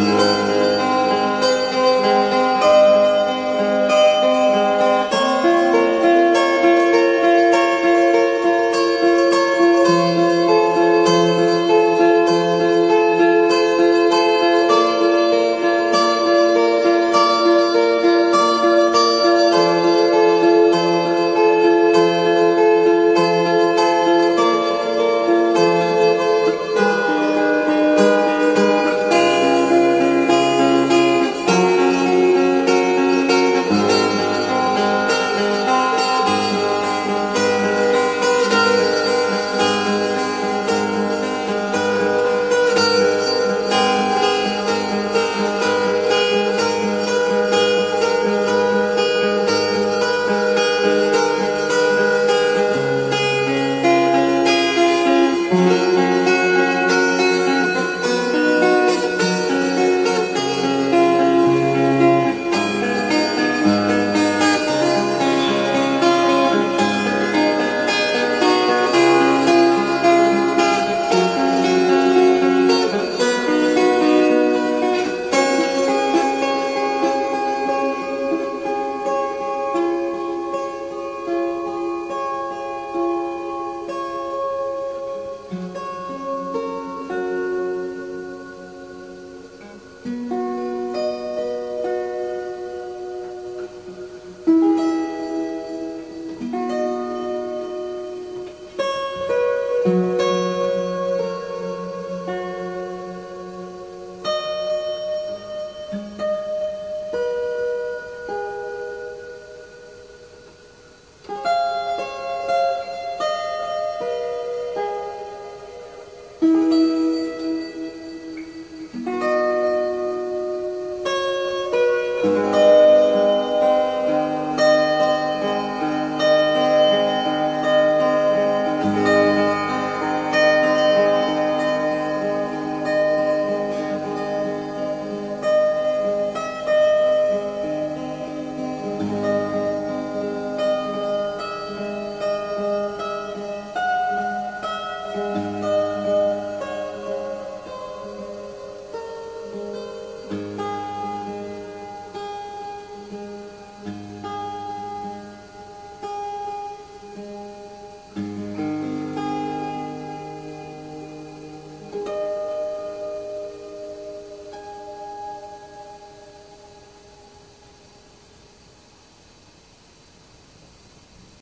Yeah. Música